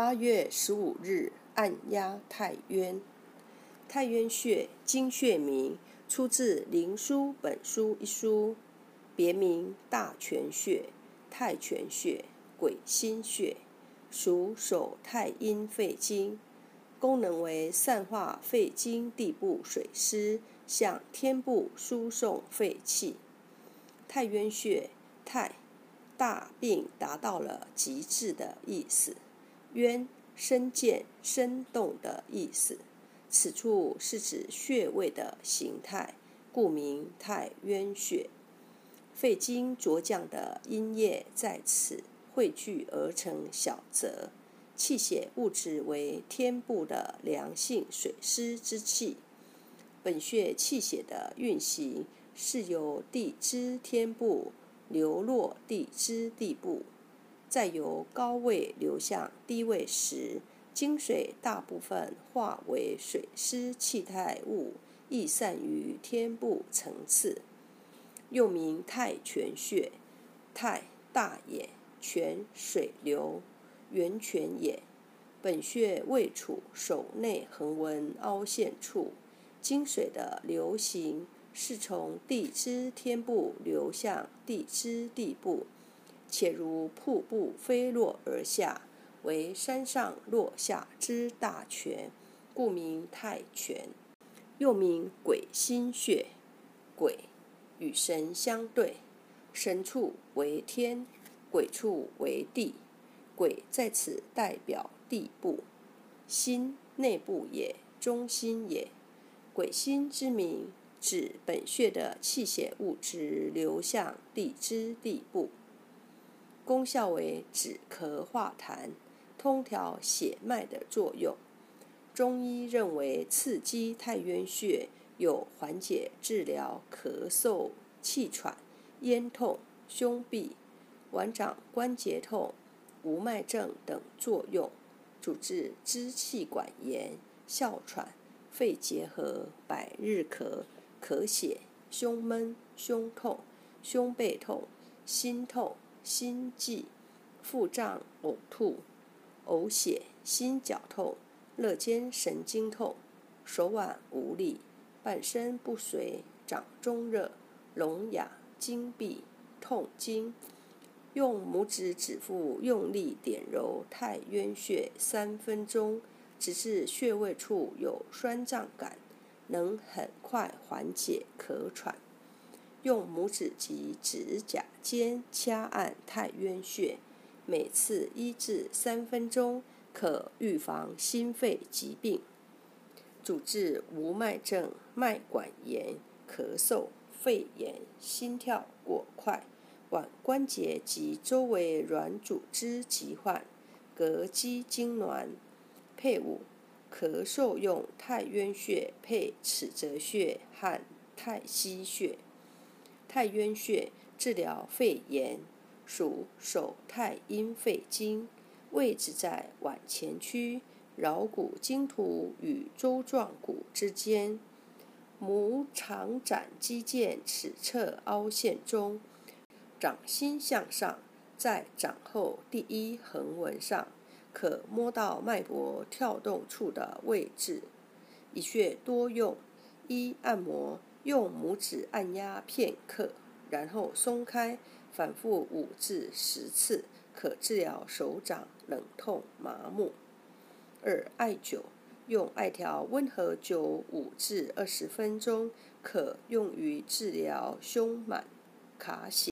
八月十五日，按压太渊。太渊穴，经穴名，出自《灵枢·本书》一书，别名大泉穴、太泉穴、鬼心穴，属手太阴肺经，功能为散化肺经地部水湿，向天部输送肺气。太渊穴，太大病达到了极致的意思。渊深见、生动的意思，此处是指穴位的形态，故名太渊穴。肺经浊降的阴液在此汇聚而成小泽，气血物质为天部的良性水湿之气。本穴气血的运行是由地支天部流落地支地部。再由高位流向低位时，精水大部分化为水湿气态物，易散于天部层次。又名太泉穴，太大也，泉水流，源泉也。本穴位处手内横纹凹陷处，精水的流行是从地支天部流向地支地部。且如瀑布飞落而下，为山上落下之大泉，故名太泉。又名鬼心穴。鬼与神相对，神处为天，鬼处为地。鬼在此代表地部，心内部也，中心也。鬼心之名，指本穴的气血物质流向地之地部。功效为止咳化痰、通调血脉的作用。中医认为，刺激太渊穴有缓解、治疗咳嗽、气喘、咽痛、胸痹、腕掌关节痛、无脉症等作用，主治支气管炎、哮喘、肺结核、百日咳、咳血、胸闷、胸痛、胸背痛、心痛。心悸、腹胀、呕吐、呕血、心绞痛、肋间神经痛、手腕无力、半身不遂、掌中热、聋哑、惊闭、痛经。用拇指指腹用力点揉太渊穴三分钟，直至穴位处有酸胀感，能很快缓解咳喘。用拇指及指甲尖掐按太渊穴，每次一至三分钟，可预防心肺疾病，主治无脉症、脉管炎、咳嗽、肺炎、心跳过快、腕关节及周围软组织疾患、膈肌痉挛。配伍：咳嗽用太渊穴配尺泽穴和太溪穴。太渊穴治疗肺炎，属手太阴肺经，位置在腕前区桡骨茎突与舟状骨之间，拇长展肌腱尺侧凹陷中，掌心向上，在掌后第一横纹上，可摸到脉搏跳动处的位置。一穴多用，一按摩。用拇指按压片刻，然后松开，反复五至十次，可治疗手掌冷痛麻木。二、艾灸，用艾条温和灸五至二十分钟，可用于治疗胸满卡血。